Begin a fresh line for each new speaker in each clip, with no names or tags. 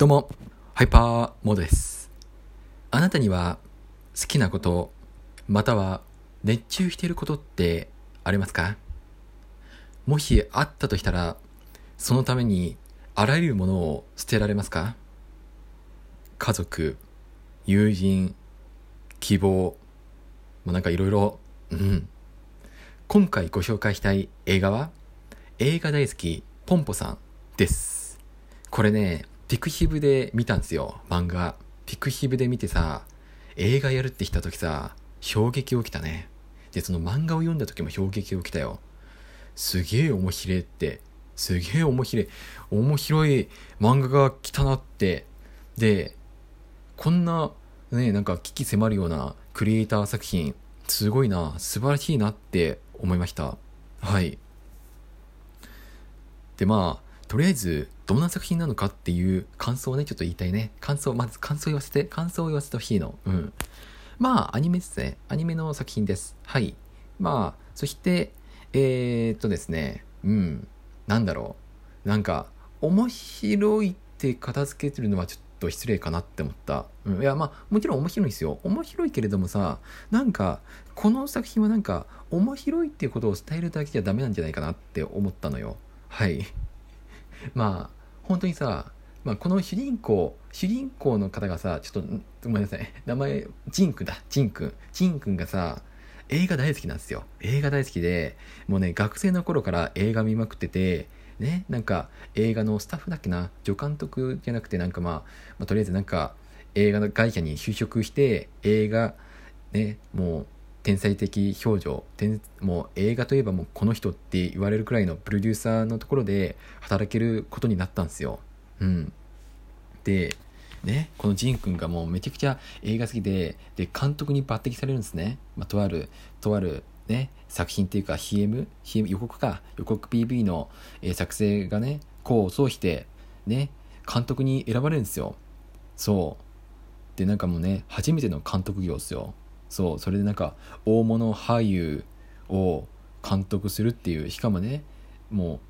どうも、ハイパーモードです。あなたには好きなこと、または熱中していることってありますか？もしあったとしたら、そのためにあらゆるものを捨てられますか？家族、友人、希望、もうなんかいろいろ、うん。今回ご紹介したい映画は、映画大好きポンポさんです。これね、ピクヒブで見たんですよ、漫画。ピクヒブで見てさ、映画やるって来た時さ、衝撃起きたね。で、その漫画を読んだ時も衝撃起きたよ。すげえ面白いって、すげえ面白い、面白い漫画が来たなって。で、こんな、ね、なんか危機迫るようなクリエイター作品、すごいな、素晴らしいなって思いました。はい。で、まあ、とりあえず、どんな作品なのかっていう感想をね、ちょっと言いたいね。感想、まず感想言わせて、感想を言わせてほしいの。うん。まあ、アニメですね。アニメの作品です。はい。まあ、そして、えー、っとですね、うん。なんだろう。なんか、面白いって片付けてるのはちょっと失礼かなって思った。うん。いや、まあ、もちろん面白いんですよ。面白いけれどもさ、なんか、この作品はなんか、面白いっていうことを伝えるだけじゃダメなんじゃないかなって思ったのよ。はい。まあ、本当にさ、まあ、この主人公、主人公の方がさ、ちょっと、ごめんなさい。名前、ジンくんだ。ジンくん。ジンくんがさ、映画大好きなんですよ。映画大好きで、もうね、学生の頃から映画見まくってて、ね、なんか映画のスタッフだっけな、助監督じゃなくて、なんかまあ、まあ、とりあえずなんか映画の会社に就職して、映画、ね、もう、天才的表情。もう映画といえばもうこの人って言われるくらいのプロデューサーのところで働けることになったんですよ。うん、でねこのジン君がもうめちゃくちゃ映画好きでで監督に抜擢されるんですね、まあ、とあるとあるね作品っていうか CM, CM 予告か。予告 PV の、えー作成がね功を奏してね監督に選ばれるんですよ。そう。でなんかもうね初めての監督業ですよ。そうそれでなんか大物俳優を監督するっていうしかもねもう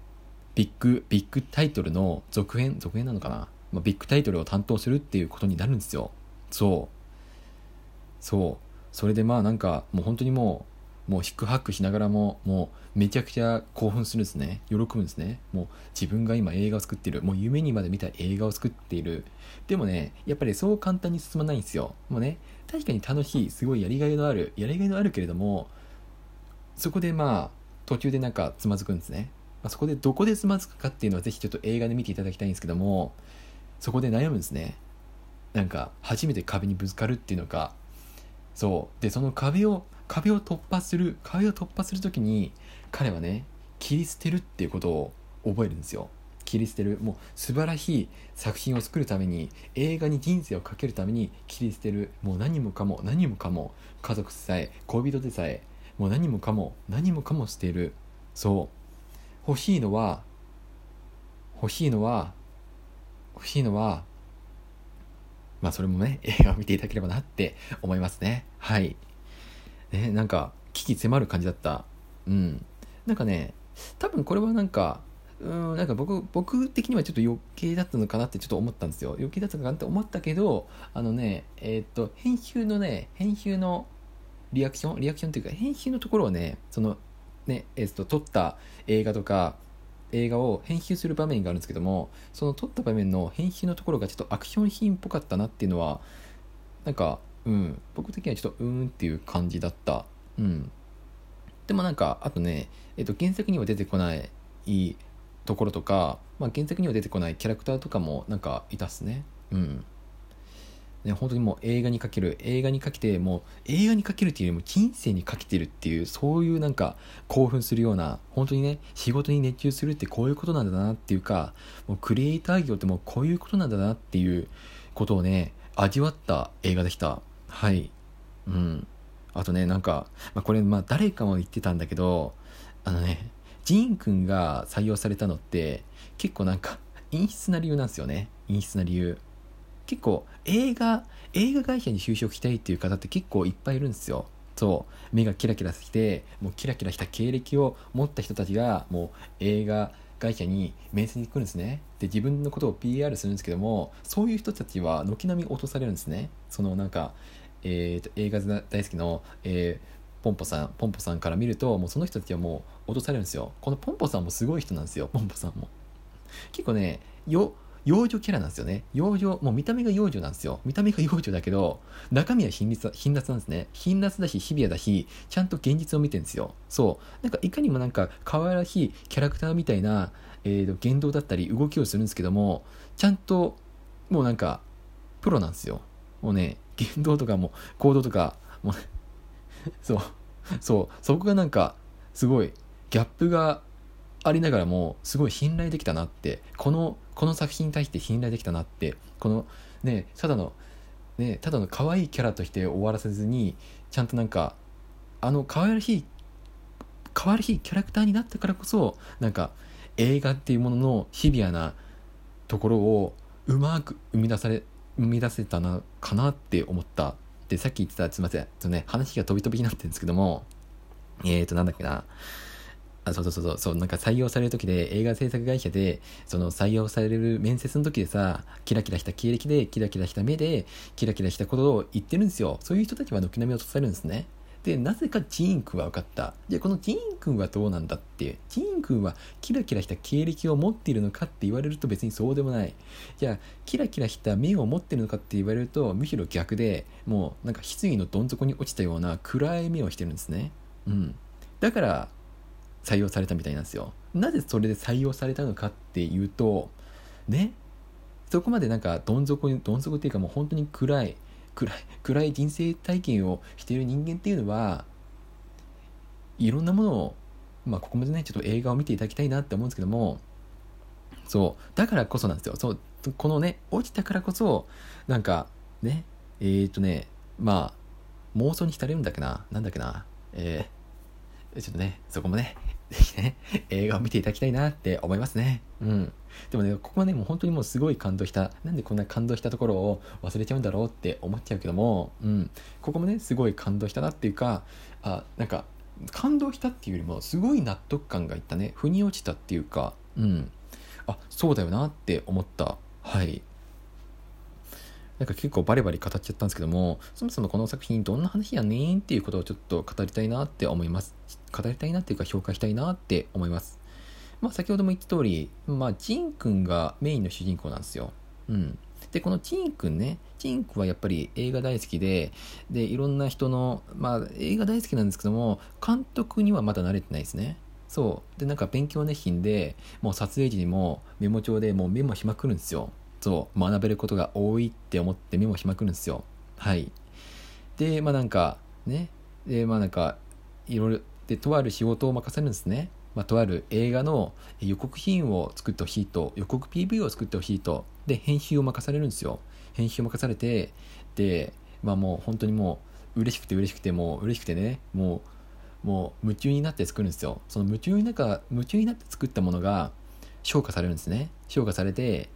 ビッグビッグタイトルの続編続編なのかな、まあ、ビッグタイトルを担当するっていうことになるんですよ。そう。そう。それでまあなんかもう本当にもうもうヒックハックしながらももうめちゃくちゃ興奮するんですね。喜ぶんですね。もう自分が今映画を作ってる。もう夢にまで見た映画を作っている。でもねやっぱりそう簡単に進まないんですよ。もうね確かに楽しいすごいやりがいのあるやりがいのあるけれどもそこでまあ途中でなんかつまずくんですね、まあ、そこでどこでつまずくかっていうのはぜひちょっと映画で見ていただきたいんですけどもそこで悩むんですね。なんか初めて壁にぶつかるっていうのか。そう。でその壁を壁を突破する壁を突破するときに彼はね切り捨てるっていうことを覚えるんですよ。切り捨てる。もう素晴らしい作品を作るために映画に人生をかけるために切り捨てる。もう何もかも何もかも家族さえ恋人でさえもう何もかも何もかも捨てる。そう。欲しいのは欲しいのは欲しいのはまあそれもね映画を見ていただければなって思いますね。はい。ねなんか危機迫る感じだった。うん。なんかね多分これはなんかうんなんか僕僕的にはちょっと余計だったのかなってちょっと思ったんですよ。余計だったのかなって思ったけどあのねえーっと編集のね編集のリアクションリアクションっていうか編集のところをねそのねえーっと撮った映画とか映画を編集する場面があるんですけどもその撮った場面の編集のところがちょっとアクションシーンっぽかったなっていうのはなんかうん。僕的にはちょっとうーんっていう感じだった。うん。でもなんかあとね、えっと、原作には出てこないところとか、まあ、原作には出てこないキャラクターとかもなんかいたっすね。うん。ね、本当にもう映画にかける映画にかけてもう映画にかけるっていうよりも人生にかけてるっていうそういうなんか興奮するような本当にね仕事に熱中するってこういうことなんだなっていうかもうクリエイター業ってもうこういうことなんだなっていうことをね味わった映画でした。はい。うん。あとねなんか、まあ、これまあ誰かも言ってたんだけどあのねジーンくんが採用されたのって結構なんか陰湿な理由なんですよね。陰湿な理由。結構映画映画会社に就職したいっていう方って結構いっぱいいるんですよ。そう。目がキラキラしてもうキラキラした経歴を持った人たちがもう映画会社に面接に来るんですね。で自分のことを PR するんですけどもそういう人たちは軒並み落とされるんですね。そのなんか、えーと、映画大好きの、えー、ポンポさんポンポさんから見るともうその人たちはもう落とされるんですよこのポンポさんもすごい人なんですよポンポさんも結構ねよ幼女キャラなんですよね。幼女、もう見た目が幼女なんですよ。見た目が幼女だけど、中身は貧辣貧辣なんですね。貧辣だし、日比谷だし、ちゃんと現実を見てるんですよ。そう。なんか、いかにもなんか、可愛らしいキャラクターみたいな、えー、言動だったり、動きをするんですけども、ちゃんと、もうなんか、プロなんですよ。もうね、言動とかも、行動とか、もう、そう、そう、そこがなんか、すごい、ギャップがありながらもすごい信頼できたなってこのこの作品に対して信頼できたなってこのねただのねただの可愛いキャラとして終わらせずにちゃんとなんかあの可愛らしい可愛らしいキャラクターになったからこそなんか映画っていうもののシビアなところをうまく生み出され生み出せたのかなって思ったでさっき言ってたすいません。とね話が飛び飛びになってるんですけどもえっ、ー、となんだっけな。あそうそうそうそうなんか採用される時で映画制作会社でその採用される面接の時でさキラキラした経歴でキラキラした目でキラキラしたことを言ってるんですよ。そういう人たちは軒並み落とされるんですね。でなぜかジーン君は分かった。じゃあこのジーン君はどうなんだってジーン君はキラキラした経歴を持っているのかって言われると別にそうでもない。じゃあキラキラした目を持ってるのかって言われるとむしろ逆でもうなんか棺のどん底に落ちたような暗い目をしてるんですね。うん。だから採用されたみたいなんですよ。なぜそれで採用されたのかっていうと、ね、そこまでなんかどん底に、どん底っていうかもう本当に暗い、暗い、暗い人生体験をしている人間っていうのは、いろんなものを、まあここまでね、ちょっと映画を見ていただきたいなって思うんですけども、そう、だからこそなんですよ。そう、このね、落ちたからこそ、なんか、ね、えー、っとね、まあ、妄想に浸れるんだっけな、なんだっけな、えーちょっとね、そこもね、ぜひね、映画を見ていただきたいなって思いますね。うん。でもね、ここはね、もう本当にもうすごい感動した。なんでこんな感動したところを忘れちゃうんだろうって思っちゃうけども、うん。ここもね、すごい感動したなっていうか、あ、なんか、感動したっていうよりも、すごい納得感がいったね。腑に落ちたっていうか、うん。あ、そうだよなって思った。はい。なんか結構バリバリ語っちゃったんですけども、そもそもこの作品どんな話やねんっていうことをちょっと語りたいなって思います。語りたいなっていうか評価したいなって思います。まあ先ほども言った通り、まあジン君がメインの主人公なんですよ。うん。で、このジン君ね、ジン君はやっぱり映画大好きで、で、いろんな人の、まあ映画大好きなんですけども、監督にはまだ慣れてないですね。そう。で、なんか勉強熱心で、もう撮影時にもメモ帳でもうメモしまくるんですよ。そう学べることが多いって思ってメモしまくるんですよ。はい。でまあなんかね。でまあなんかいろいろでとある仕事を任せるんですね。まあ、とある映画の予告品を作ってほしいと予告 PV を作ってほしいと。で編集を任されるんですよ。編集を任されてでまあもう本当にもう嬉しくて嬉しくてもう嬉しくてね。もうもう夢中になって作るんですよ。その夢中にな夢中になって作ったものが評価されるんですね。評価されて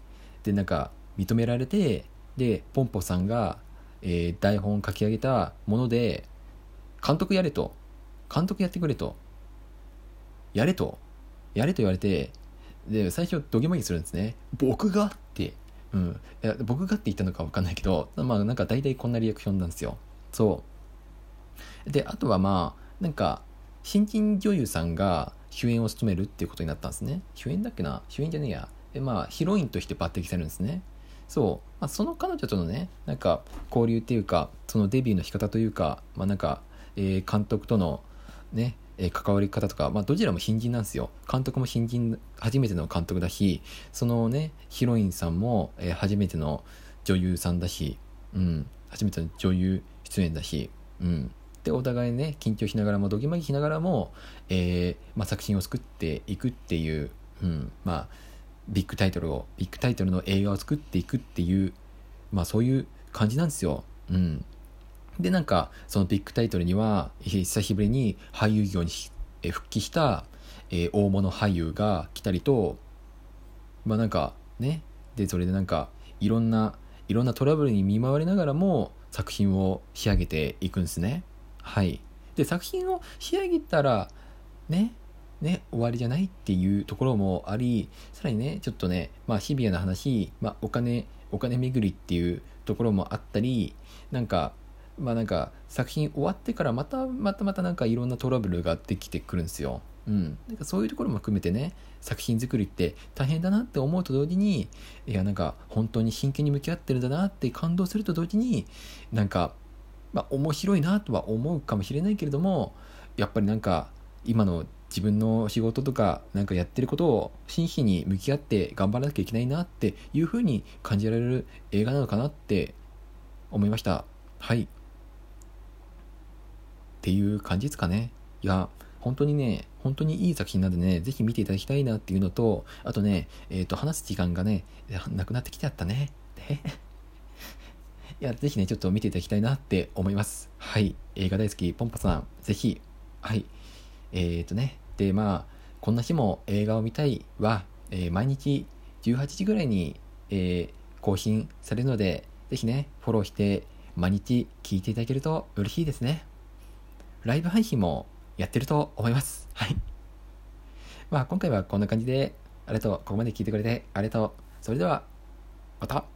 でなんか認められてでポンポさんが、えー、台本を書き上げたもので監督やれと監督やってくれとやれとやれと言われてで最初どぎまぎするんですね。僕がってうん、いや僕がって言ったのか分かんないけどまあなんか大体こんなリアクションなんですよ。そう。であとはまあなんか新人女優さんが主演を務めるっていうことになったんですね。主演だっけな？主演じゃねえや。でまあヒロインとして抜擢されるんですねそう、まあ、その彼女とのねなんか交流っていうかそのデビューの仕方というかまあなんか、えー、監督とのねえ関わり方とか、まあ、どちらも新人なんですよ。監督も新人、初めての監督だし、そのね、ヒロインさんも、えー、初めての女優さんだし、うん、初めての女優出演だし、うん。で、お互いね、緊張しながらも、どぎまぎしながらも、えー、まあ、作品を作っていくっていう、うん、まあ、ビッグタイトルをビッグタイトルの映画を作っていくっていうまあそういう感じなんですよ。うん、でなんかそのビッグタイトルには久しぶりに俳優業に復帰した、え、大物俳優が来たりとまあなんかねでそれでなんかいろんないろんなトラブルに見舞われながらも作品を仕上げていくんですね。はい。で作品を仕上げたらねね、終わりじゃないっていうところもあり、さらにね、ちょっとね、まあ、シビアな話、まあ、お金、お金巡りっていうところもあったり、なんか、まあなんか作品終わってからまたまたまたなんかいろんなトラブルができてくるんですよ。うん。なんかそういうところも含めてね、作品作りって大変だなって思うと同時に、いやなんか本当に真剣に向き合ってるんだなって感動すると同時に、なんか、まあ面白いなとは思うかもしれないけれども、やっぱりなんか今の自分の仕事とかなんかやってることを真摯に向き合って頑張らなきゃいけないなっていうふうに感じられる映画なのかなって思いました。はい。っていう感じですかね。いや本当にね本当にいい作品なんでねぜひ見ていただきたいなっていうのとあとねえっ、ー、と話す時間がねなくなってきちゃったね。いやぜひねちょっと見ていただきたいなって思います。はい。映画大好きポンパさんぜひ。はい。えっ、ー、とねで、まあ、こんな日も映画を見たいは、えー、毎日18時ぐらいに、えー、更新されるので、ぜひね、フォローして、毎日聞いていただけると嬉しいですね。ライブ配信もやってると思います。はい。まあ、今回はこんな感じで、ありがとう。ここまで聞いてくれてありがとう。それでは、また。